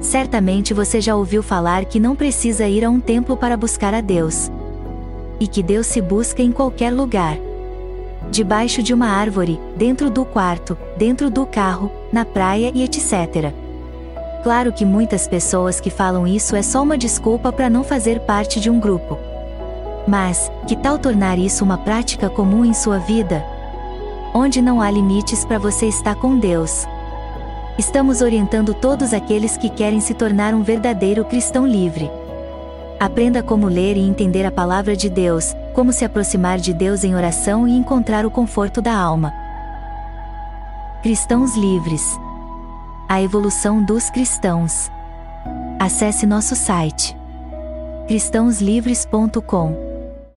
Certamente você já ouviu falar que não precisa ir a um templo para buscar a Deus. E que Deus se busca em qualquer lugar. Debaixo de uma árvore, dentro do quarto, dentro do carro, na praia e etc. Claro que muitas pessoas que falam isso é só uma desculpa para não fazer parte de um grupo. Mas, que tal tornar isso uma prática comum em sua vida? Onde não há limites para você estar com Deus. Estamos orientando todos aqueles que querem se tornar um verdadeiro cristão livre. Aprenda como ler e entender a palavra de Deus, como se aproximar de Deus em oração e encontrar o conforto da alma. Cristãos livres. A evolução dos cristãos. Acesse nosso site cristãoslivres.com.